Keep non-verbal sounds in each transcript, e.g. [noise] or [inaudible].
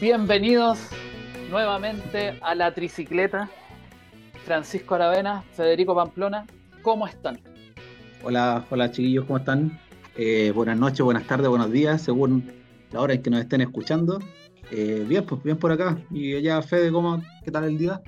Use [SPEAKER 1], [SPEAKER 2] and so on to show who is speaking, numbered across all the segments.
[SPEAKER 1] Bienvenidos nuevamente a la tricicleta. Francisco Aravena, Federico Pamplona, ¿cómo están?
[SPEAKER 2] Hola, hola chiquillos, ¿cómo están? Eh, buenas noches, buenas tardes, buenos días, según la hora en que nos estén escuchando. Eh, bien, pues bien por acá. Y allá, Fede, ¿cómo, ¿qué tal el día?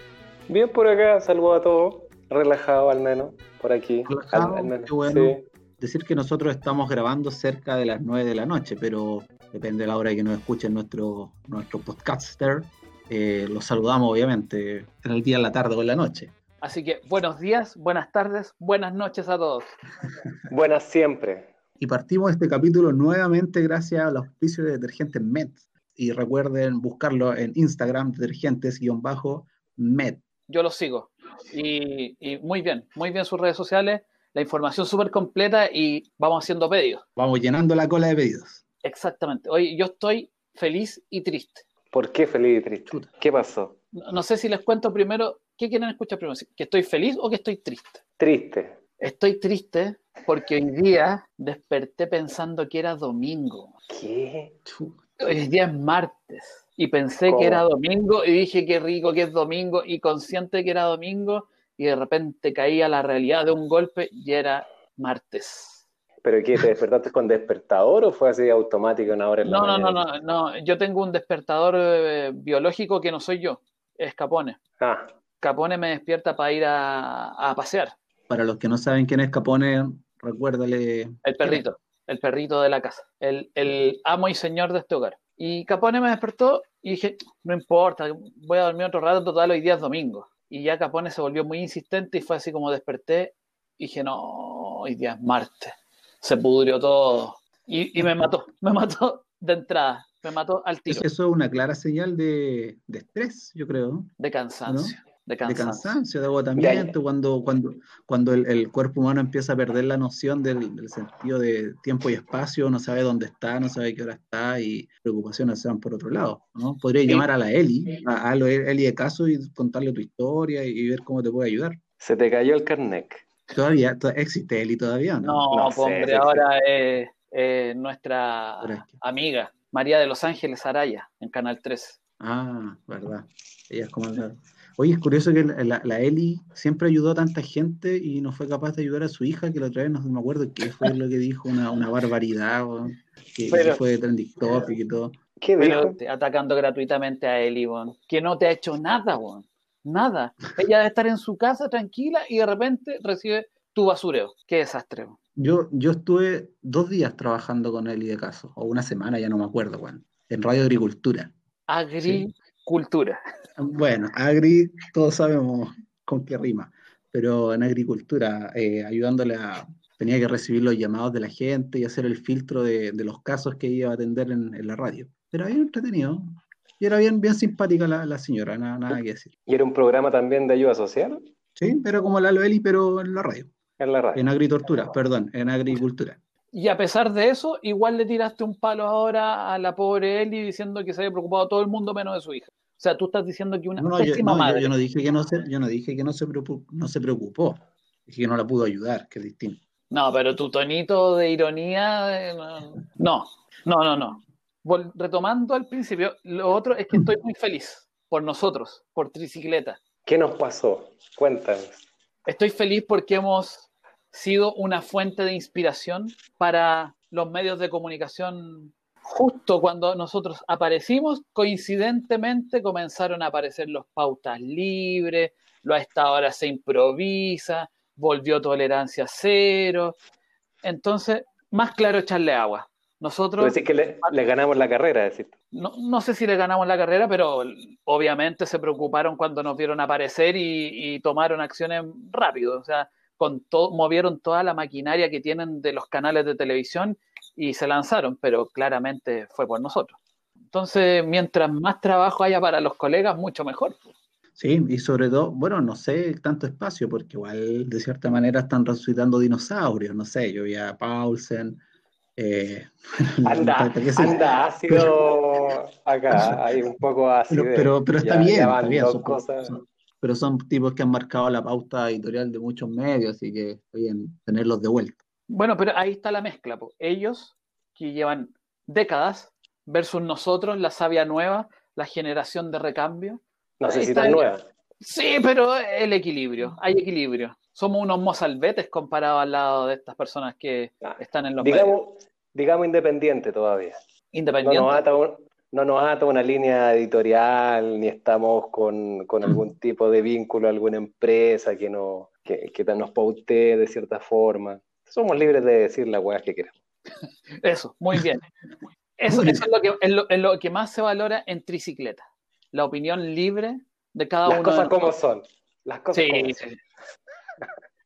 [SPEAKER 3] Bien por acá, saludo a todos, relajado al menos, por aquí.
[SPEAKER 2] Relajado, qué bueno. Decir que nosotros estamos grabando cerca de las 9 de la noche, pero depende de la hora en que nos escuchen nuestro, nuestro podcaster. Eh, los saludamos, obviamente, en el día, en la tarde o en la noche.
[SPEAKER 1] Así que buenos días, buenas tardes, buenas noches a todos. [laughs]
[SPEAKER 3] buenas siempre.
[SPEAKER 2] Y partimos este capítulo nuevamente gracias al auspicio de Detergentes Med. Y recuerden buscarlo en Instagram, detergentes-med.
[SPEAKER 1] Yo lo sigo. Y, y, muy bien, muy bien sus redes sociales. La información súper completa y vamos haciendo pedidos.
[SPEAKER 2] Vamos llenando la cola de pedidos.
[SPEAKER 1] Exactamente. Hoy yo estoy feliz y triste.
[SPEAKER 3] ¿Por qué feliz y triste? ¿Qué pasó?
[SPEAKER 1] No, no sé si les cuento primero ¿Qué quieren escuchar primero? ¿Que estoy feliz o que estoy triste?
[SPEAKER 3] Triste.
[SPEAKER 1] Estoy triste porque hoy día desperté pensando que era domingo.
[SPEAKER 3] ¿Qué?
[SPEAKER 1] Hoy día es martes. Y pensé que era domingo y dije qué rico que es domingo y consciente que era domingo y de repente caía la realidad de un golpe y era martes.
[SPEAKER 3] ¿Pero qué? ¿Te despertaste con despertador o fue así automático una hora en la
[SPEAKER 1] no, no, no, no, no. Yo tengo un despertador eh, biológico que no soy yo. Es Capone.
[SPEAKER 3] Ah.
[SPEAKER 1] Capone me despierta para ir a, pasear.
[SPEAKER 2] Para los que no saben quién es Capone, recuérdale.
[SPEAKER 1] El perrito, el perrito de la casa, el, amo y señor de este hogar. Y Capone me despertó y dije, no importa, voy a dormir otro rato, total, hoy día es domingo. Y ya Capone se volvió muy insistente y fue así como desperté y dije, no, hoy día es martes. Se pudrió todo. Y, me mató, me mató de entrada, me mató al tiro.
[SPEAKER 2] Eso es una clara señal de, estrés, yo creo.
[SPEAKER 1] De cansancio de cansancio.
[SPEAKER 2] de agotamiento, cuando, cuando, cuando el, cuerpo humano empieza a perder la noción del, sentido de tiempo y espacio, no sabe dónde está, no sabe qué hora está y preocupaciones se van por otro lado. ¿no? Podría llamar a la Eli, a, a Eli de caso y contarle tu historia y, ver cómo te puede ayudar.
[SPEAKER 3] Se te cayó el carnet.
[SPEAKER 2] Todavía, existe Eli todavía,
[SPEAKER 1] ¿no? No, hombre, ahora es nuestra amiga, María de los Ángeles Araya, en Canal 3.
[SPEAKER 2] Ah, verdad. Ella es comandante. Oye, es curioso que la, Eli siempre ayudó a tanta gente y no fue capaz de ayudar a su hija, que la otra vez no me acuerdo qué fue lo que dijo, una, barbaridad, que, fue trending topic y todo.
[SPEAKER 1] ¿Qué Pero atacando gratuitamente a Eli, que no te ha hecho nada, bon. nada. Ella debe estar en su casa tranquila y de repente recibe tu basureo. Qué desastre.
[SPEAKER 2] Yo, yo estuve dos días trabajando con Eli de caso, o una semana, ya no me acuerdo, Juan, en Radio Agricultura.
[SPEAKER 1] Agricultura.
[SPEAKER 2] Bueno, agri, todos sabemos con qué rima, pero en agricultura, eh, ayudándole a, tenía que recibir los llamados de la gente y hacer el filtro de, los casos que iba a atender en, la radio. Pero bien entretenido. Y era bien, bien simpática la, señora, nada, nada que decir.
[SPEAKER 3] ¿Y era un programa también de ayuda social?
[SPEAKER 2] Sí, era como la Loeli, pero en la radio.
[SPEAKER 3] En la radio.
[SPEAKER 2] En agricultura, perdón, en agricultura.
[SPEAKER 1] Y a pesar de eso, igual le tiraste un palo ahora a la pobre Eli diciendo que se había preocupado todo el mundo menos de su hija. O sea, tú estás diciendo que una
[SPEAKER 2] no, pésima madre. Yo, no dije que no se, yo no dije que no se, preocupó, no se preocupó. Dije que no la pudo ayudar, que es distinto.
[SPEAKER 1] No, pero tu tonito de ironía, eh, no, no, no, no. retomando al principio, lo otro es que estoy muy feliz por nosotros, por Tricicleta.
[SPEAKER 3] ¿Qué nos pasó? Cuéntanos.
[SPEAKER 1] Estoy feliz porque hemos sido una fuente de inspiración para los medios de comunicación justo cuando nosotros aparecimos, coincidentemente comenzaron a aparecer los pautas libres, lo a esta hora se improvisa, volvió tolerancia cero. Entonces, más claro echarle agua. Nosotros.
[SPEAKER 3] Decir que le, ganamos la carrera, decir.
[SPEAKER 1] No, no, sé si le ganamos la carrera, pero obviamente se preocuparon cuando nos vieron aparecer y, y tomaron acciones rápido. O sea, con movieron toda la maquinaria que tienen de los canales de televisión y se lanzaron, pero claramente fue por nosotros. Entonces, mientras más trabajo haya para los colegas, mucho mejor.
[SPEAKER 2] Sí, y sobre todo, bueno, no sé tanto espacio, porque igual de cierta manera están resucitando dinosaurios, no sé, yo vi a Paulsen.
[SPEAKER 3] Eh, [laughs] anda, anda ácido acá, hay un poco ácido.
[SPEAKER 2] Pero, pero, está bien, está bien. Pero son tipos que han marcado la pauta editorial de muchos medios, así que estoy en tenerlos de vuelta.
[SPEAKER 1] Bueno, pero ahí está la mezcla. Po. Ellos, que llevan décadas, versus nosotros, la savia nueva, la generación de recambio.
[SPEAKER 3] No sé si tan nueva.
[SPEAKER 1] Sí, pero el equilibrio, hay equilibrio. Somos unos mozalbetes comparados al lado de estas personas que ah, están en los
[SPEAKER 3] digamos, digamos independiente todavía.
[SPEAKER 1] Independiente.
[SPEAKER 3] No nos, ata una línea editorial, ni estamos con, con algún tipo de vínculo a alguna empresa que, no, que, que nos pautee de cierta forma. Somos libres de decir las weas que queramos. [laughs]
[SPEAKER 1] Eso, muy bien. Eso, es, lo que, es, lo, que más se valora en tricicleta. La opinión libre de cada
[SPEAKER 3] uno.
[SPEAKER 1] Las
[SPEAKER 3] cosas como son. Las cosas como son.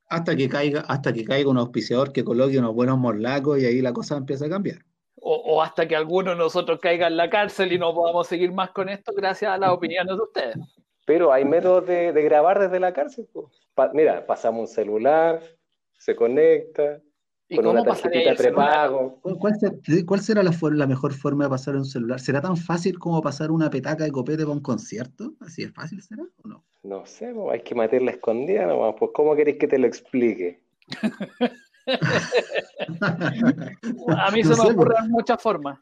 [SPEAKER 2] Hasta que caiga, hasta que caiga un auspiciador que coloque unos buenos morlacos y ahí la cosa empieza a cambiar.
[SPEAKER 1] O, hasta que alguno de nosotros caiga en la cárcel y no podamos seguir más con esto gracias a las opiniones de ustedes.
[SPEAKER 3] Pero hay métodos de, grabar desde la cárcel. mira, pasamos un celular, se conecta, ¿Y con una tarjetita prepago.
[SPEAKER 2] ¿Cuál, será la, la, mejor forma de pasar un celular? ¿Será tan fácil como pasar una petaca de copete para un concierto? ¿Así es fácil será o no?
[SPEAKER 3] No sé, hay que meterla escondida nomás. Pues, ¿cómo queréis que te lo explique? [laughs]
[SPEAKER 1] A mí se me ocurren muchas formas.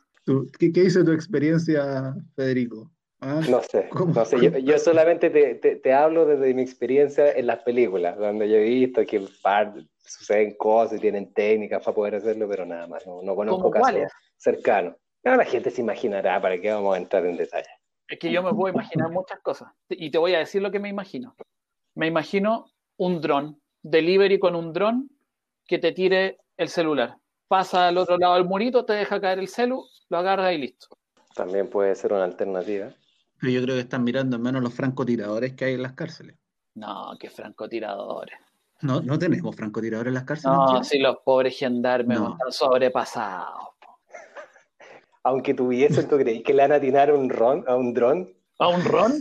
[SPEAKER 2] ¿Qué, ¿Qué dice tu experiencia, Federico?
[SPEAKER 3] ¿Ah? No sé, no sé. Yo, solamente te, te, hablo desde mi experiencia en las películas, donde yo he visto que par, suceden cosas y tienen técnicas para poder hacerlo, pero nada más, no, no conozco casos cercanos. la gente se imaginará, ¿para qué vamos a entrar en detalle?
[SPEAKER 1] Es que yo me puedo imaginar muchas cosas, y te voy a decir lo que me imagino. Me imagino un dron, delivery con un dron que te tire el celular. Pasa al otro lado del murito, te deja caer el celu, lo agarra y listo.
[SPEAKER 3] También puede ser una alternativa.
[SPEAKER 2] Pero yo creo que están mirando menos los francotiradores que hay en las cárceles.
[SPEAKER 1] No, qué francotiradores.
[SPEAKER 2] No, no tenemos francotiradores en las cárceles.
[SPEAKER 1] No, si los pobres gendarmes están sobrepasados.
[SPEAKER 3] Aunque tuviesen, ¿tú crees que le van a atinar un ron, a un dron?
[SPEAKER 1] ¿A un ron?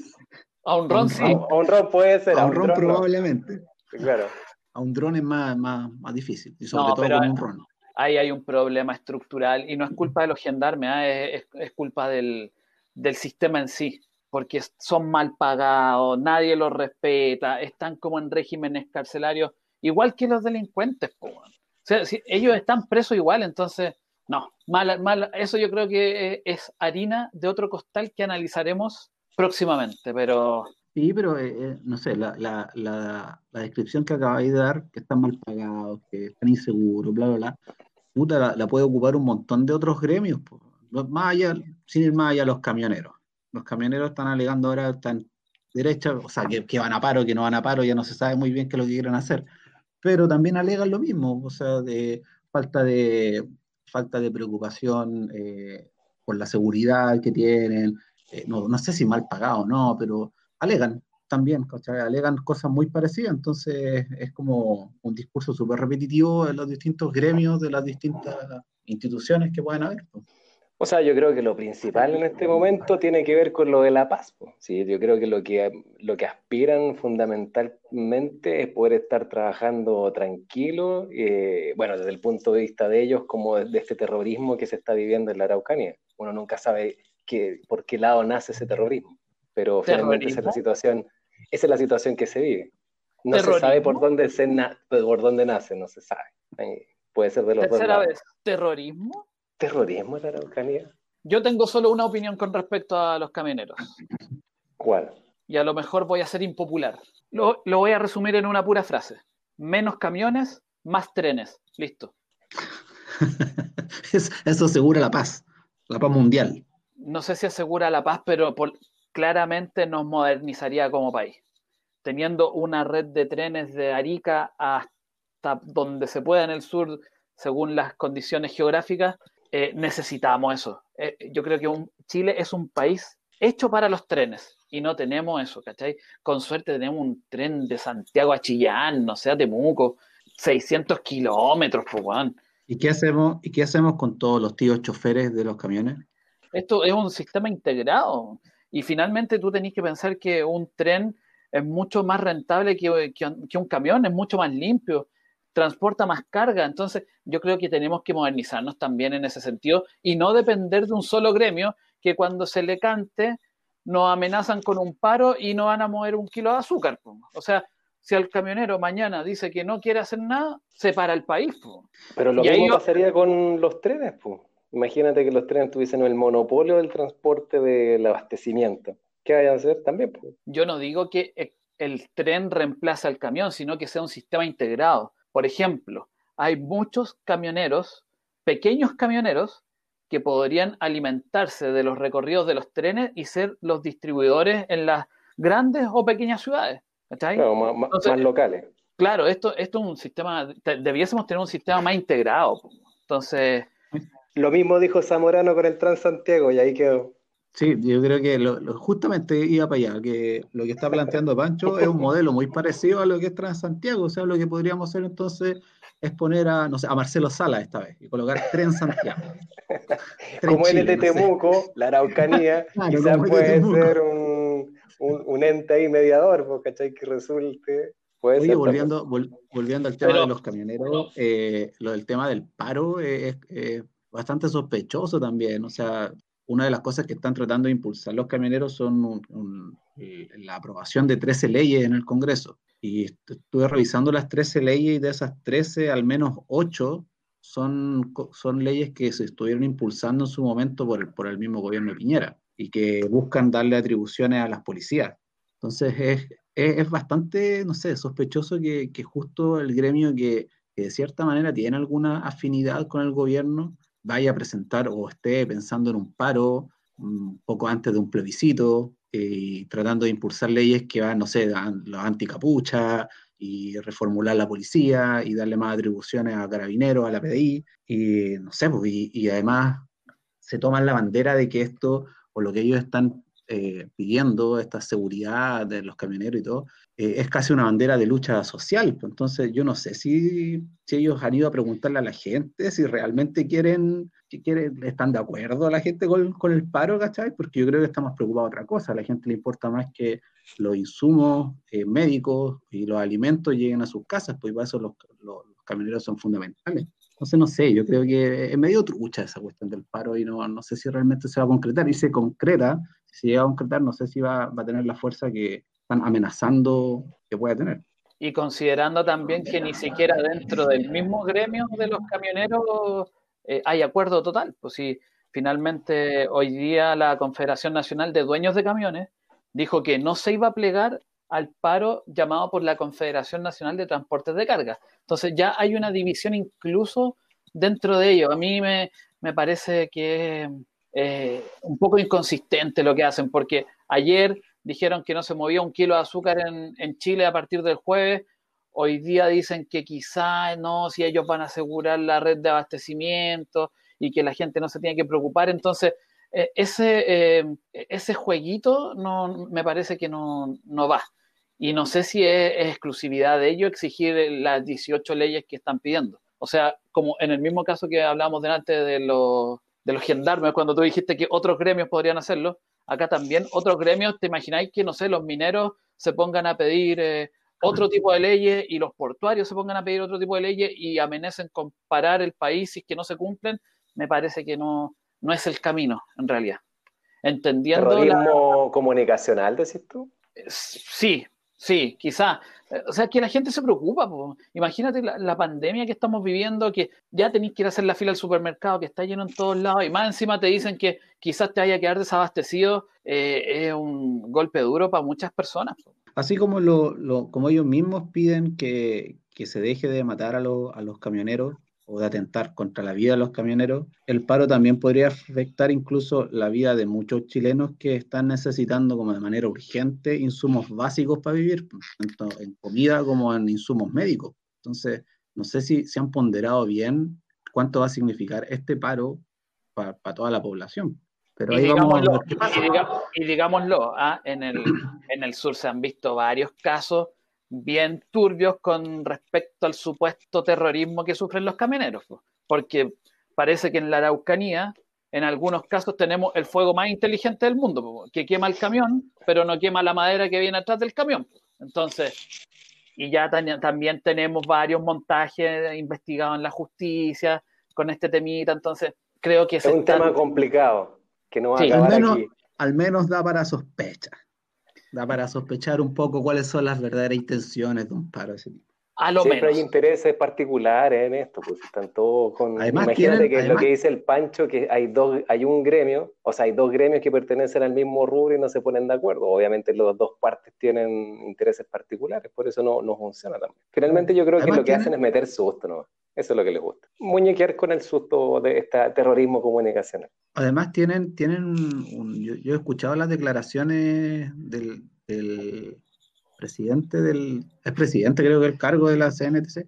[SPEAKER 1] A un [laughs] ron, sí.
[SPEAKER 3] A un ron puede ser.
[SPEAKER 2] A, un, ron, probablemente.
[SPEAKER 3] Claro.
[SPEAKER 2] A un dron es más, más, más difícil. Y sobre todo con un ron.
[SPEAKER 1] Ahí hay un problema estructural y no es culpa de los gendarmes, ¿ah? es, es, culpa del, del sistema en sí porque son mal pagados, nadie los respeta, están como en regímenes carcelarios, igual que los delincuentes. O sea, si ellos están presos igual, entonces, no, mal, mal, eso yo creo que es harina de otro costal que analizaremos próximamente, pero...
[SPEAKER 2] Sí, pero eh, eh, no sé, la, la, la, la, descripción que acabáis de dar, que están mal pagados, que están inseguros, bla, bla, bla, puta, la, puede ocupar un montón de otros gremios, más allá, sin ir más allá los camioneros. Los camioneros están alegando ahora, están derecha, o sea, que, van a paro, que no van a paro, ya no se sabe muy bien qué es lo que quieren hacer, pero también alegan lo mismo, o sea, de falta de, falta de preocupación eh, por la seguridad que tienen, eh, no, no, sé si mal pagado o no, pero alegan también, alegan cosas muy parecidas, entonces es como un discurso súper repetitivo en los distintos gremios de las distintas instituciones que pueden haber.
[SPEAKER 3] O sea, yo creo que lo principal en este momento tiene que ver con lo de la paz. ¿sí? Yo creo que lo, que lo que aspiran fundamentalmente es poder estar trabajando tranquilo, eh, bueno, desde el punto de vista de ellos, como de, este terrorismo que se está viviendo en la Araucanía. Uno nunca sabe que, por qué lado nace ese terrorismo, pero finalmente esa es la situación, esa es la situación que se vive. No se sabe por dónde, se por dónde nace, no se sabe. Puede ser de los dos lados. vez,
[SPEAKER 1] ¿terrorismo?
[SPEAKER 3] terrorismo en la Araucanía?
[SPEAKER 1] Yo tengo solo una opinión con respecto a los camioneros.
[SPEAKER 3] ¿Cuál?
[SPEAKER 1] Y a lo mejor voy a ser impopular. Lo, voy a resumir en una pura frase. Menos camiones, más trenes. Listo. [laughs]
[SPEAKER 2] Eso asegura la paz, la paz mundial.
[SPEAKER 1] No sé si asegura la paz, pero claramente nos modernizaría como país. Teniendo una red de trenes de Arica hasta donde se pueda en el sur, según las condiciones geográficas, eh, necesitamos eso. Eh, yo creo que un, Chile es un país hecho para los trenes y no tenemos eso, ¿cachai? Con suerte tenemos un tren de Santiago a Chillán, no sé, a Temuco, 600 kilómetros, pues,
[SPEAKER 2] ¿Y qué, hacemos, ¿Y qué hacemos con todos los tíos choferes de los camiones?
[SPEAKER 1] Esto es un sistema integrado y finalmente tú tenés que pensar que un tren es mucho más rentable que, que un camión, es mucho más limpio, transporta más carga. Entonces, yo creo que tenemos que modernizarnos también en ese sentido y no depender de un solo gremio que cuando se le cante nos amenazan con un paro y no van a mover un kilo de azúcar. O sea, si el camionero mañana dice que no quiere hacer nada, se para el país.
[SPEAKER 3] Pero lo mismo pasaría con los trenes. pues. Imagínate que los trenes tuviesen el monopolio del transporte del abastecimiento. ¿Qué vayan a hacer también?
[SPEAKER 1] Yo no digo que el tren reemplace al camión, sino que sea un sistema integrado. Por ejemplo, hay muchos camioneros, pequeños camioneros, que podrían alimentarse de los recorridos de los trenes y ser los distribuidores en las grandes o pequeñas ciudades.
[SPEAKER 3] Claro, más, locales.
[SPEAKER 1] Claro, esto, esto es un sistema, debiésemos tener un sistema más integrado. Entonces...
[SPEAKER 3] Lo mismo dijo Zamorano con el Transantiago y ahí quedó.
[SPEAKER 2] Sí, yo creo que lo, justamente iba para allá, que lo que está planteando Pancho es un modelo muy parecido a lo que es Transantiago, o sea, lo que podríamos hacer entonces es poner a, no sé, a Marcelo Sala esta vez y colocar Tren Santiago. [laughs]
[SPEAKER 3] como en el Temuco, la Araucanía, [laughs] quizás puede ser un, un, ente ahí mediador, ¿cachai? Que resulte. Puede
[SPEAKER 2] Oye, volviendo, volviendo al tema de los camioneros, eh, lo del tema del paro es, bastante sospechoso también. O sea, una de las cosas que están tratando de impulsar los camioneros son la aprobación de 13 leyes en el Congreso. Y estuve revisando las 13 leyes y de esas 13, al menos 8 son, son leyes que se estuvieron impulsando en su momento por el, por el mismo gobierno de Piñera y que buscan darle atribuciones a las policías. Entonces es, es, bastante, no sé, sospechoso que, que justo el gremio que, que, de cierta manera tiene alguna afinidad con el gobierno vaya a presentar o esté pensando en un paro un poco antes de un plebiscito, y tratando de impulsar leyes que van, no sé, los anticapucha y reformular la policía y darle más atribuciones a carabineros, a la PDI, y no sé, pues, y, además se toman la bandera de que esto, o lo que ellos están eh, pidiendo, esta seguridad de los camioneros y todo, eh, es casi una bandera de lucha social. Pues, entonces, yo no sé si, si ellos han ido a preguntarle a la gente si realmente quieren si quieren, están de acuerdo la gente con, con, el paro, ¿cachai? Porque yo creo que estamos preocupados de otra cosa. A la gente le importa más que los insumos eh, médicos y los alimentos lleguen a sus casas, pues para eso los, los, camioneros son fundamentales. Entonces, no sé, yo creo que es medio trucha esa cuestión del paro y no, no sé si realmente se va a concretar. Y se concreta, si llega a concretar, no sé si va, va a tener la fuerza que están amenazando que pueda tener.
[SPEAKER 1] Y considerando también que ni siquiera dentro del mismo gremio de los camioneros eh, hay acuerdo total. Pues si finalmente hoy día la Confederación Nacional de Dueños de Camiones dijo que no se iba a plegar al paro llamado por la Confederación Nacional de Transportes de Carga. Entonces ya hay una división incluso dentro de ello. A mí me, parece que eh, un poco inconsistente lo que hacen, porque ayer dijeron que no se movía un kilo de azúcar en, en Chile a partir del jueves, Hoy día dicen que quizá no, si ellos van a asegurar la red de abastecimiento y que la gente no se tiene que preocupar. Entonces, eh, ese, eh, ese jueguito no, me parece que no, va. Y no sé si es, exclusividad de ellos exigir las 18 leyes que están pidiendo. O sea, como en el mismo caso que hablábamos delante de los, de los gendarmes, cuando tú dijiste que otros gremios podrían hacerlo, acá también otros gremios, ¿te imagináis que, no sé, los mineros se pongan a pedir eh, otro tipo de leyes y los portuarios se pongan a pedir otro tipo de leyes y amenacen con parar el país si es que no se cumplen, me parece que no, no es el camino, en realidad. Entendiendo.
[SPEAKER 3] ¿Terrorismo comunicacional, decís tú?
[SPEAKER 1] Sí, sí, quizá. O sea, que la gente se preocupa. Imagínate la, pandemia que estamos viviendo, que ya tenéis que ir a hacer la fila al supermercado, que está lleno en todos lados, y más encima te dicen que quizás te haya que quedar desabastecido. Eh, es un golpe duro para muchas personas.
[SPEAKER 2] Así como, lo, como ellos mismos piden que, se deje de matar a, a, los camioneros o de atentar contra la vida de los camioneros, el paro también podría afectar incluso la vida de muchos chilenos que están necesitando como de manera urgente insumos básicos para vivir, tanto en comida como en insumos médicos. Entonces, no sé si se han ponderado bien cuánto va a significar este paro para toda la población y,
[SPEAKER 1] digámoslo, y, digámoslo ¿ah? en, el, en el sur se han visto varios casos bien turbios con respecto al supuesto terrorismo que sufren los camioneros, porque parece que en la Araucanía, en algunos casos, tenemos el fuego más inteligente del mundo, que quema el camión, pero no quema la madera que viene atrás del camión. Entonces, y ya también tenemos varios montajes investigados en la justicia con este temita, entonces creo que
[SPEAKER 3] es un tema complicado que no va a acabar
[SPEAKER 2] al menos,
[SPEAKER 3] aquí.
[SPEAKER 2] al menos da para sospechar. Da para sospechar un poco cuáles son las verdaderas intenciones de un paro de ese tipo.
[SPEAKER 3] A lo Siempre hay intereses particulares en esto, pues están todos con...
[SPEAKER 2] Además,
[SPEAKER 3] Imagínate que es lo que dice el Pancho, que hay, dos, hay un gremio, o sea, hay dos gremios que pertenecen al mismo rubro y no se ponen de acuerdo. Obviamente las dos partes tienen intereses particulares, por eso no, no funciona también. Finalmente yo creo que lo que hacen es meter susto, ¿no? Eso es lo que les gusta. Muñequear con el susto de este terrorismo comunicacional.
[SPEAKER 2] Además tienen, tienen yo, he escuchado las declaraciones del presidente del, es presidente creo que el cargo de la CNTC,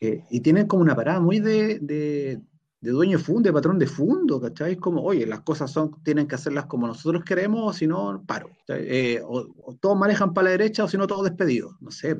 [SPEAKER 2] y tienen como una parada muy de, de, dueño de fondo, de patrón de fondo, ¿cachai? Como, oye, las cosas son, tienen que hacerlas como nosotros queremos, o si no, paro. Eh, o, todos manejan para la derecha, o si no, todos despedidos, no sé.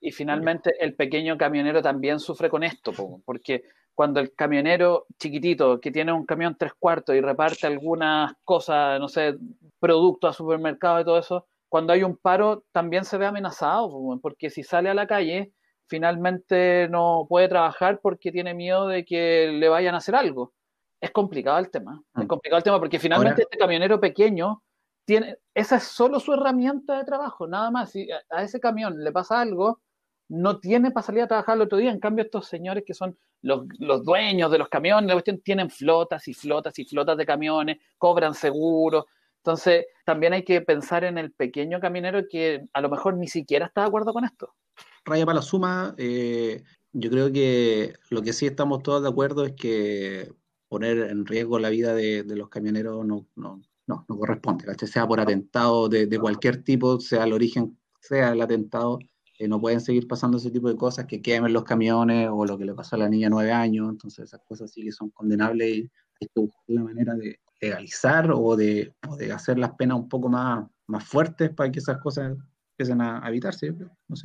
[SPEAKER 1] Y finalmente el pequeño camionero también sufre con esto, porque cuando el camionero chiquitito que tiene un camión tres cuartos y reparte algunas cosas, no sé, productos a supermercado y todo eso, cuando hay un paro también se ve amenazado, porque si sale a la calle, finalmente no puede trabajar porque tiene miedo de que le vayan a hacer algo. Es complicado el tema, es mm. complicado el tema porque finalmente este camionero pequeño tiene, esa es solo su herramienta de trabajo, nada más. Si a ese camión le pasa algo, no tiene para salir a trabajar el otro día. En cambio, estos señores que son los, los dueños de los camiones, tienen flotas y flotas y flotas de camiones, cobran seguros, entonces, también hay que pensar en el pequeño caminero que a lo mejor ni siquiera está de acuerdo con esto.
[SPEAKER 2] Raya para la suma, eh, yo creo que lo que sí estamos todos de acuerdo es que poner en riesgo la vida de, los camioneros no, no, no, no corresponde, sea por atentado de, cualquier tipo, sea el origen, sea el atentado, eh, no pueden seguir pasando ese tipo de cosas, que quemen los camiones o lo que le pasó a la niña nueve años, entonces esas cosas sí que son condenables y hay que buscar la manera de, legalizar o de, hacer las penas un poco más, más fuertes para que esas cosas empiecen a, evitarse.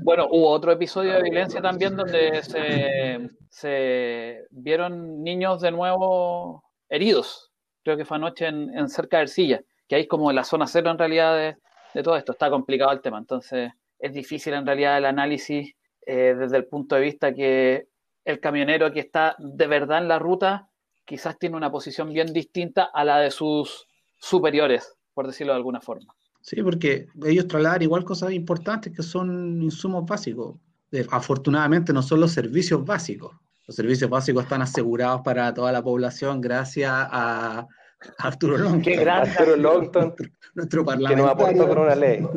[SPEAKER 1] Bueno, hubo otro episodio de violencia también donde se, se vieron niños de nuevo heridos. Creo que fue anoche en, cerca de Ercilla, que ahí es como la zona cero en realidad de, de, todo esto. Está complicado el tema. Entonces es difícil en realidad el análisis eh, desde el punto de vista que el camionero que está de verdad en la ruta quizás tiene una posición bien distinta a la de sus superiores, por decirlo de alguna forma.
[SPEAKER 2] Sí, porque ellos trasladan igual cosas importantes que son insumos básicos. Afortunadamente no son los servicios básicos. Los servicios básicos están asegurados para toda la población gracias a Arturo Longton.
[SPEAKER 3] Qué gran Arturo Longton.
[SPEAKER 2] Nuestro parlamentario. Que
[SPEAKER 3] nos aportó con una ley.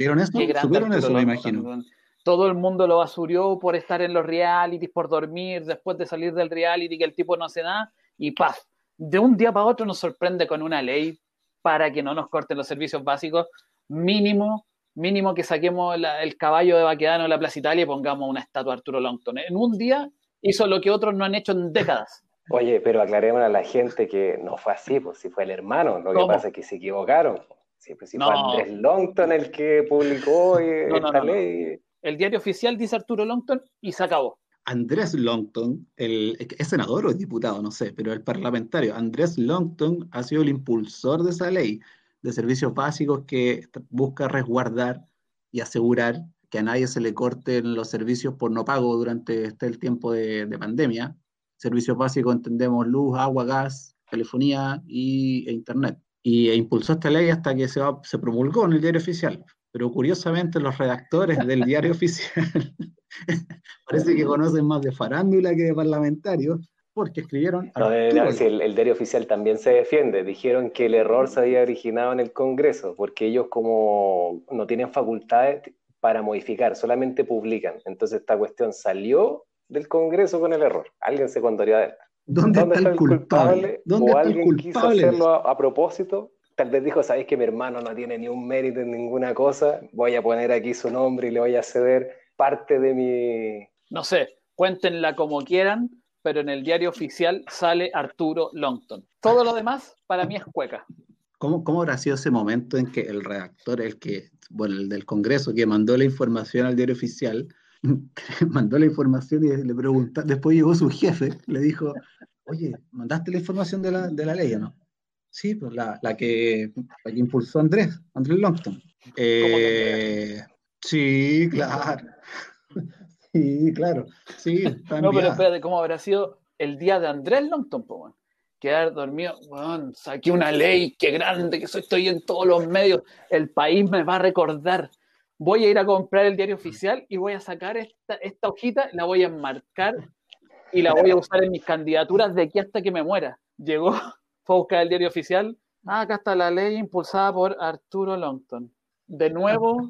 [SPEAKER 2] ¿Vieron eso? ¿Supieron eso, me imagino?
[SPEAKER 1] todo el mundo lo basurió por estar en los realities, por dormir, después de salir del reality, que el tipo no hace nada, y paz. De un día para otro nos sorprende con una ley para que no nos corten los servicios básicos, mínimo, mínimo que saquemos el caballo de Baquedano de la Plaza Italia y pongamos una estatua de Arturo Longton. En un día hizo lo que otros no han hecho en décadas.
[SPEAKER 3] Oye, pero aclaremos a la gente que no fue así, pues si fue el hermano, lo que pasa es que se equivocaron. Sí, pues, si fue Andrés Longton el que publicó [laughs] esta ley
[SPEAKER 1] el diario oficial dice Arturo Longton y se acabó.
[SPEAKER 2] Andrés Longton, el, ¿es senador o es diputado? No sé, pero el parlamentario Andrés Longton ha sido el impulsor de esa ley de servicios básicos que busca resguardar y asegurar que a nadie se le corten los servicios por no pago durante este el tiempo de, pandemia. Servicios básicos entendemos luz, agua, gas, telefonía y, e internet. Y e impulsó esta ley hasta que se, se promulgó en el diario oficial pero curiosamente los redactores del diario [laughs] oficial [laughs] parece que conocen más de farándula que de parlamentarios, porque escribieron...
[SPEAKER 3] el, diario oficial también se defiende, dijeron que el error se había originado en el Congreso, porque ellos como no tienen facultades para modificar, solamente publican. Entonces esta cuestión salió del Congreso con el error. Alguien se contaría de él.
[SPEAKER 2] ¿Dónde, está, el culpable? ¿Dónde
[SPEAKER 3] o alguien quiso hacerlo a propósito tal vez dijo, sabéis que mi hermano no tiene ni un mérito en ninguna cosa, voy a poner aquí su nombre y le voy a ceder parte de mi...
[SPEAKER 1] No sé, cuéntenla como quieran, pero en el diario oficial sale Arturo Longton. Todo lo demás para mí es cueca.
[SPEAKER 2] ¿Cómo, ¿Cómo habrá sido ese momento en que el redactor, el que, bueno, el del Congreso que mandó la información al diario oficial, [laughs] mandó la información y le preguntó, después llegó su jefe, le dijo, oye, ¿mandaste la información de la, de la ley o no? Sí, pues la, la, que, la que impulsó Andrés, Andrés Longton. Eh, [laughs] sí, claro. Sí, claro. Sí,
[SPEAKER 1] no, pero espérate, ¿cómo habrá sido el día de Andrés Longton? quedar dormido. Weón, saqué una ley, qué grande que soy, estoy en todos los medios. El país me va a recordar. Voy a ir a comprar el diario oficial y voy a sacar esta, esta hojita, la voy a enmarcar y la voy a usar en mis candidaturas de aquí hasta que me muera. Llegó, [laughs] fue a buscar el diario oficial. Ah, acá está la ley impulsada por Arturo Longton. De nuevo,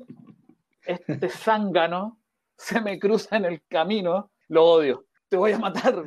[SPEAKER 1] este [laughs] zángano se me cruza en el camino. Lo odio. Te voy a matar.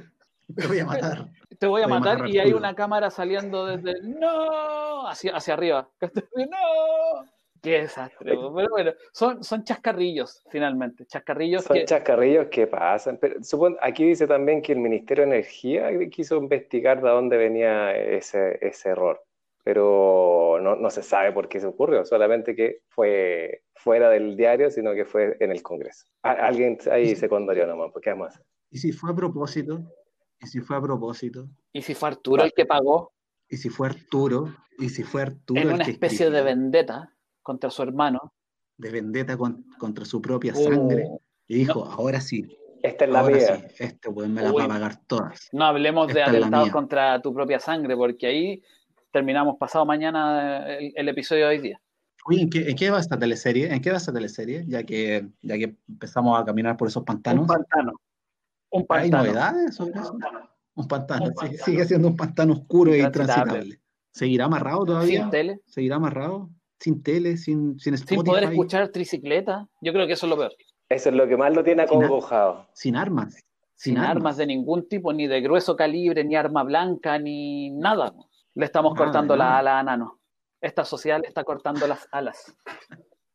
[SPEAKER 2] Te voy a matar. [laughs]
[SPEAKER 1] Te voy a
[SPEAKER 2] Voy a
[SPEAKER 1] matar
[SPEAKER 2] matar
[SPEAKER 1] y hay una cámara saliendo desde no hacia, hacia arriba. No. Qué desastre. Pero bueno, son, son chascarrillos, finalmente. Chascarrillos
[SPEAKER 3] Son
[SPEAKER 1] que.
[SPEAKER 3] chascarrillos que pasan. Pero supon- aquí dice también que el Ministerio de Energía quiso investigar de dónde venía ese, ese error. Pero no, no se sabe por qué se ocurrió, solamente que fue fuera del diario, sino que fue en el Congreso. Alguien ahí se condorió nomás, porque vamos a hacer.
[SPEAKER 2] ¿Y si fue a propósito? ¿Y si fue a propósito?
[SPEAKER 1] Y si fue Arturo el que pagó
[SPEAKER 2] ¿Y si fue Arturo? ¿Y si fue Arturo
[SPEAKER 1] en
[SPEAKER 2] el
[SPEAKER 1] una
[SPEAKER 2] que
[SPEAKER 1] especie de
[SPEAKER 2] escribió?
[SPEAKER 1] vendetta contra su hermano.
[SPEAKER 2] de vendetta con- contra su propia
[SPEAKER 1] Oh.
[SPEAKER 2] sangre? Y dijo, ahora sí,
[SPEAKER 3] Esta es la
[SPEAKER 2] ahora sí, este weón me las
[SPEAKER 1] Uy.
[SPEAKER 2] va a pagar todas.
[SPEAKER 1] No hablemos de
[SPEAKER 2] Esta la
[SPEAKER 1] atentados contra tu propia sangre, porque ahí terminamos pasado mañana el, el episodio de hoy día.
[SPEAKER 2] Oye, ¿en qué, en qué va esta teleserie? ¿En qué va esta teleserie? Ya que, ya que empezamos a caminar por esos pantanos.
[SPEAKER 1] Un pantano. Un
[SPEAKER 2] ¿Hay novedades sobre eso? Un pantano,
[SPEAKER 1] Un
[SPEAKER 2] sí,
[SPEAKER 1] pantano.
[SPEAKER 2] sigue siendo un pantano oscuro e
[SPEAKER 1] Intransitable.
[SPEAKER 2] intransitable. ¿Seguirá amarrado todavía?
[SPEAKER 1] Sin tele,
[SPEAKER 2] ¿Seguirá amarrado? ¿Sin tele? ¿Sin, sin Spotify?
[SPEAKER 1] sin poder escuchar tricicleta. Yo creo que eso es lo peor.
[SPEAKER 3] Eso es lo que más lo tiene
[SPEAKER 2] Sin-
[SPEAKER 3] acongojado.
[SPEAKER 2] ¿Sin armas?
[SPEAKER 1] Sin, armas. de ningún tipo, ni de grueso calibre, ni arma blanca, ni nada. Le estamos
[SPEAKER 2] Nada,
[SPEAKER 1] cortando
[SPEAKER 2] nada.
[SPEAKER 1] la ala a Nano. Esta social está cortando las alas.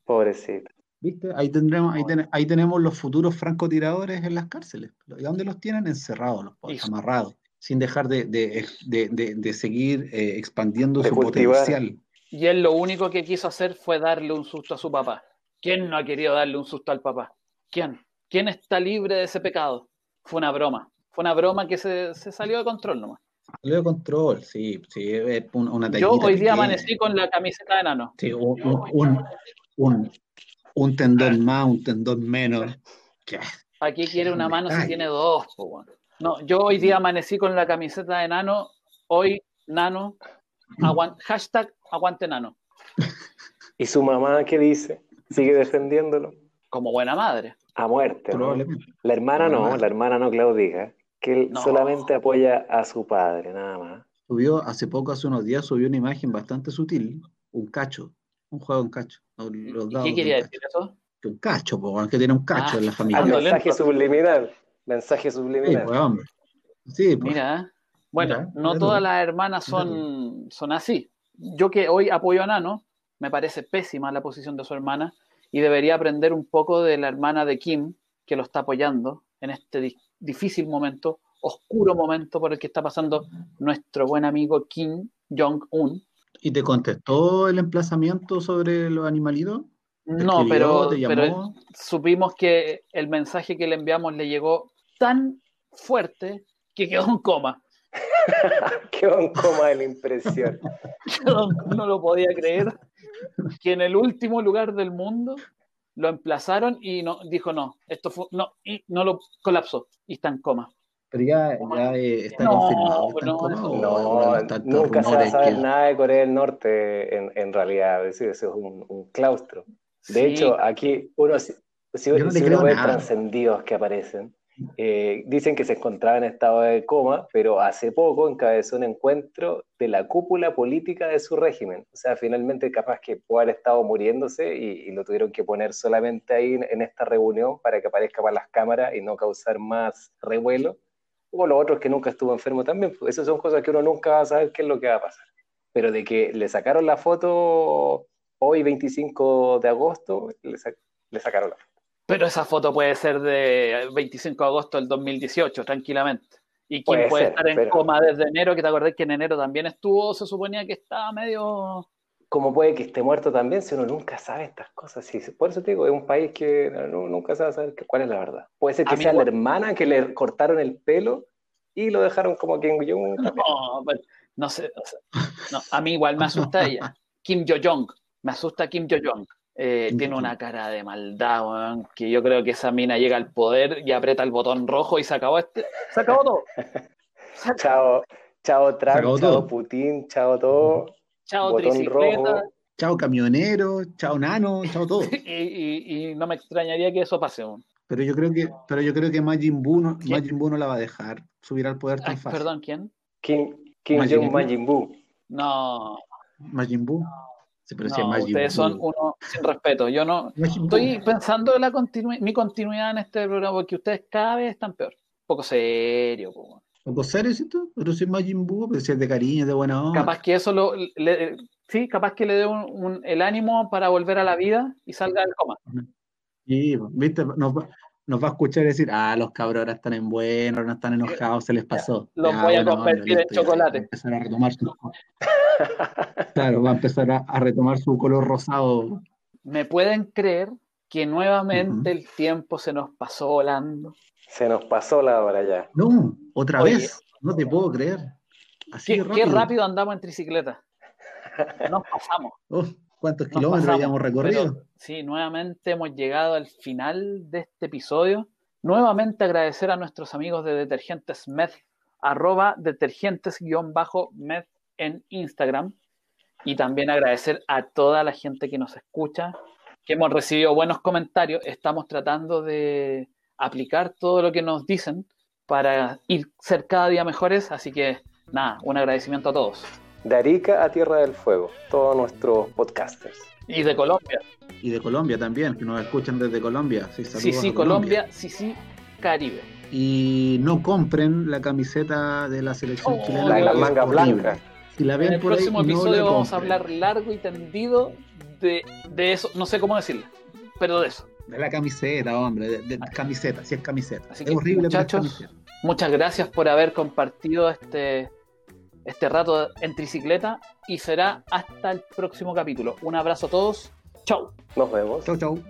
[SPEAKER 3] Pobrecito.
[SPEAKER 2] ¿Viste? Ahí, tendremos, ahí, ten- ahí tenemos los futuros francotiradores en las cárceles. ¿Y dónde los tienen? Encerrados, los pobres, amarrados, sin dejar de, de, de- de- de seguir eh, expandiendo
[SPEAKER 3] De
[SPEAKER 2] su
[SPEAKER 3] cultivar.
[SPEAKER 2] potencial.
[SPEAKER 1] Y él lo único que quiso hacer fue darle un susto a su papá. ¿Quién no ha querido darle un susto al papá? ¿Quién? ¿Quién está libre de ese pecado? Fue una broma. Fue una broma que se, se salió de control nomás.
[SPEAKER 2] Salió de control, sí, sí, es una,
[SPEAKER 1] Yo hoy día amanecí con la camiseta de Nano.
[SPEAKER 2] Sí, un, un, un, un- tendón más, un tendón menos. ¿Qué?
[SPEAKER 1] ¿Para qué quiere una mano si tiene dos? No, yo hoy día amanecí con la camiseta de Nano. Hoy, Nano, hashtag aguante Nano. [laughs]
[SPEAKER 3] ¿Y su mamá qué dice? ¿Sigue defendiéndolo?
[SPEAKER 1] Como buena madre.
[SPEAKER 3] A muerte, ¿no?
[SPEAKER 2] Probablemente.
[SPEAKER 3] La hermana no, la hermana no claudica, que él
[SPEAKER 1] No.
[SPEAKER 3] solamente apoya a su padre, nada más.
[SPEAKER 2] Subió hace poco, hace unos días, subió una imagen bastante sutil, un cacho, un juego en cacho. los- los
[SPEAKER 1] ¿Y qué
[SPEAKER 2] de
[SPEAKER 1] quería
[SPEAKER 2] un
[SPEAKER 1] decir eso?
[SPEAKER 2] cacho. Un cacho, po, que tiene un cacho
[SPEAKER 1] Ah,
[SPEAKER 2] en la
[SPEAKER 3] Al
[SPEAKER 2] familia.
[SPEAKER 1] Ando
[SPEAKER 3] mensaje
[SPEAKER 1] lento.
[SPEAKER 3] subliminal. Mensaje
[SPEAKER 2] Sí,
[SPEAKER 3] subliminal.
[SPEAKER 2] pues, hombre. Sí, pues.
[SPEAKER 1] Mira, ¿eh? bueno,
[SPEAKER 2] Mira,
[SPEAKER 1] no todas las hermanas son, son así. Yo que hoy apoyo a Nano, me parece pésima la posición de su hermana y debería aprender un poco de la hermana de Kim, que lo está apoyando en este di- difícil momento, oscuro momento por el que está pasando nuestro buen amigo Kim Jong-un.
[SPEAKER 2] ¿Y te contestó el emplazamiento sobre los animalitos? ¿Te
[SPEAKER 1] No,
[SPEAKER 2] escribió,
[SPEAKER 1] pero, pero supimos que el mensaje que le enviamos le llegó tan fuerte que quedó en coma. [laughs]
[SPEAKER 3] Quedó en coma de la impresión. [laughs]
[SPEAKER 1] Yo no lo podía creer que en el último lugar del mundo lo emplazaron y no dijo no, esto fue no y no lo colapsó y está en coma.
[SPEAKER 2] Pero ya, ya eh, está
[SPEAKER 1] No,
[SPEAKER 2] confirmado. está en
[SPEAKER 1] no,
[SPEAKER 2] coma, o
[SPEAKER 3] No,
[SPEAKER 2] tantos
[SPEAKER 3] nunca se va a saber
[SPEAKER 2] que-
[SPEAKER 3] nada de Corea del Norte en, en realidad. Es decir, eso es un, un claustro. De
[SPEAKER 1] Sí,
[SPEAKER 3] hecho, aquí uno, si, si,
[SPEAKER 2] no
[SPEAKER 3] si uno ve trascendidos que aparecen, eh, dicen que se encontraba en estado de coma, pero hace poco encabezó un encuentro de la cúpula política de su régimen. O sea, finalmente capaz que puede haber estado muriéndose y, y lo tuvieron que poner solamente ahí en, en esta reunión para que aparezca para las cámaras y no causar más revuelo. O los otros que nunca estuvo enfermo también. Pues esas son cosas que uno nunca va a saber qué es lo que va a pasar. Pero de que le sacaron la foto hoy, 25 de agosto, le, sa- le sacaron la foto.
[SPEAKER 1] Pero esa foto puede ser de 25 de agosto del 2018 tranquilamente. Y quién
[SPEAKER 3] Puede
[SPEAKER 1] puede
[SPEAKER 3] ser,
[SPEAKER 1] estar en
[SPEAKER 3] pero-
[SPEAKER 1] coma desde enero, que te acordás que en enero también estuvo, se suponía que estaba medio
[SPEAKER 3] ¿Cómo puede que esté muerto también si uno nunca sabe estas cosas? Sí, por eso te digo, es un país que no- nunca a saber cuál es la verdad. Puede ser que sea la hermana que le cortaron el pelo y lo dejaron como Kim Jong.
[SPEAKER 1] No, pero no sé. o sea, no, a mí igual me asusta ella. Kim Jo-jong. Me asusta Kim Jo-jong. Eh, tiene una cara de maldad, weón, que yo creo que esa mina llega al poder y aprieta el botón rojo y se acabó este. Se acabó todo. Se [laughs] acabó.
[SPEAKER 3] Chao, Chao Trump, chao
[SPEAKER 2] todo.
[SPEAKER 3] Putin, chao todo.
[SPEAKER 1] Chao,
[SPEAKER 3] Botón
[SPEAKER 1] tricicleta.
[SPEAKER 3] rojo.
[SPEAKER 2] Chao camionero, chao nano, chao todo. [laughs]
[SPEAKER 1] Y, y- y no me extrañaría que eso pase aún.
[SPEAKER 2] Pero yo creo que, pero yo creo que Majin Buu no. Majin Buu no la va a dejar subir al poder tan
[SPEAKER 1] Ay,
[SPEAKER 2] fácil.
[SPEAKER 1] perdón, ¿quién?
[SPEAKER 3] Kim, Kim
[SPEAKER 2] Majin
[SPEAKER 3] Jong
[SPEAKER 2] Buu.
[SPEAKER 3] Majin Buu.
[SPEAKER 1] No,
[SPEAKER 2] Majin Buu. Sí, pero si es
[SPEAKER 1] no
[SPEAKER 2] Majin
[SPEAKER 1] ustedes son unos sin respeto. Yo no [laughs] estoy pensando en la continu- mi continuidad en este programa porque ustedes cada vez están peor. Un poco serio. po.
[SPEAKER 2] ¿Poco serio, ¿cierto? Pero si es Majin Buu, pero si es de cariño, de buena onda.
[SPEAKER 1] Capaz que eso lo, le- sí, capaz que le dé un- un- el ánimo para volver a la vida y salga del coma.
[SPEAKER 2] Sí, viste, nos va, nos va a escuchar decir, ah, los cabros ahora están en bueno, no están enojados, se les pasó.
[SPEAKER 1] Los voy a convertir en
[SPEAKER 2] listo,
[SPEAKER 1] chocolate.
[SPEAKER 2] va a empezar a retomar su... Claro, va a empezar a, a retomar su color rosado.
[SPEAKER 1] ¿Me pueden creer que nuevamente el tiempo se nos pasó volando?
[SPEAKER 3] Se nos pasó la hora ya.
[SPEAKER 2] No, otra
[SPEAKER 1] Oye.
[SPEAKER 2] vez, no te puedo creer. Así
[SPEAKER 1] ¿Qué,
[SPEAKER 2] de
[SPEAKER 1] qué
[SPEAKER 2] rápido.
[SPEAKER 1] rápido andamos en tricicleta? [laughs] Nos pasamos.
[SPEAKER 2] Oh, ¿Cuántos
[SPEAKER 1] Nos
[SPEAKER 2] kilómetros
[SPEAKER 1] pasamos,
[SPEAKER 2] habíamos recorrido?
[SPEAKER 1] pero sí, nuevamente hemos llegado al final de este episodio. Nuevamente agradecer a nuestros amigos de Detergentes Med, arroba detergentes-med en Instagram. Y también agradecer a toda la gente que nos escucha, que hemos recibido buenos comentarios. Estamos tratando de aplicar todo lo que nos dicen para ir ser cada día mejores. Así que nada, un agradecimiento a todos.
[SPEAKER 3] De Arica a Tierra del Fuego, todos nuestros podcasters.
[SPEAKER 1] Y de Colombia.
[SPEAKER 2] Y de Colombia también, que nos escuchan desde Colombia. Sí,
[SPEAKER 1] Sí,
[SPEAKER 2] saludos
[SPEAKER 1] sí,
[SPEAKER 2] a
[SPEAKER 1] Colombia, sí, sí, Caribe.
[SPEAKER 2] Y no compren la camiseta de la selección
[SPEAKER 1] Oh,
[SPEAKER 2] chilena.
[SPEAKER 3] La de las mangas
[SPEAKER 2] horrible.
[SPEAKER 3] blancas.
[SPEAKER 2] Si la
[SPEAKER 1] En el
[SPEAKER 2] por ahí,
[SPEAKER 1] próximo
[SPEAKER 2] no
[SPEAKER 1] episodio
[SPEAKER 2] la
[SPEAKER 1] vamos a hablar largo y tendido de, de eso, no sé cómo decirlo, pero de eso.
[SPEAKER 2] De la camiseta, hombre, de, de camiseta, si es camiseta.
[SPEAKER 1] Así
[SPEAKER 2] es
[SPEAKER 1] que,
[SPEAKER 2] horrible, es
[SPEAKER 1] muchachos,
[SPEAKER 2] camiseta.
[SPEAKER 1] Muchas gracias por haber compartido este, este rato en tricicleta y será hasta el próximo capítulo. Un abrazo a todos. Chau.
[SPEAKER 3] Nos vemos.
[SPEAKER 2] Chau, chau.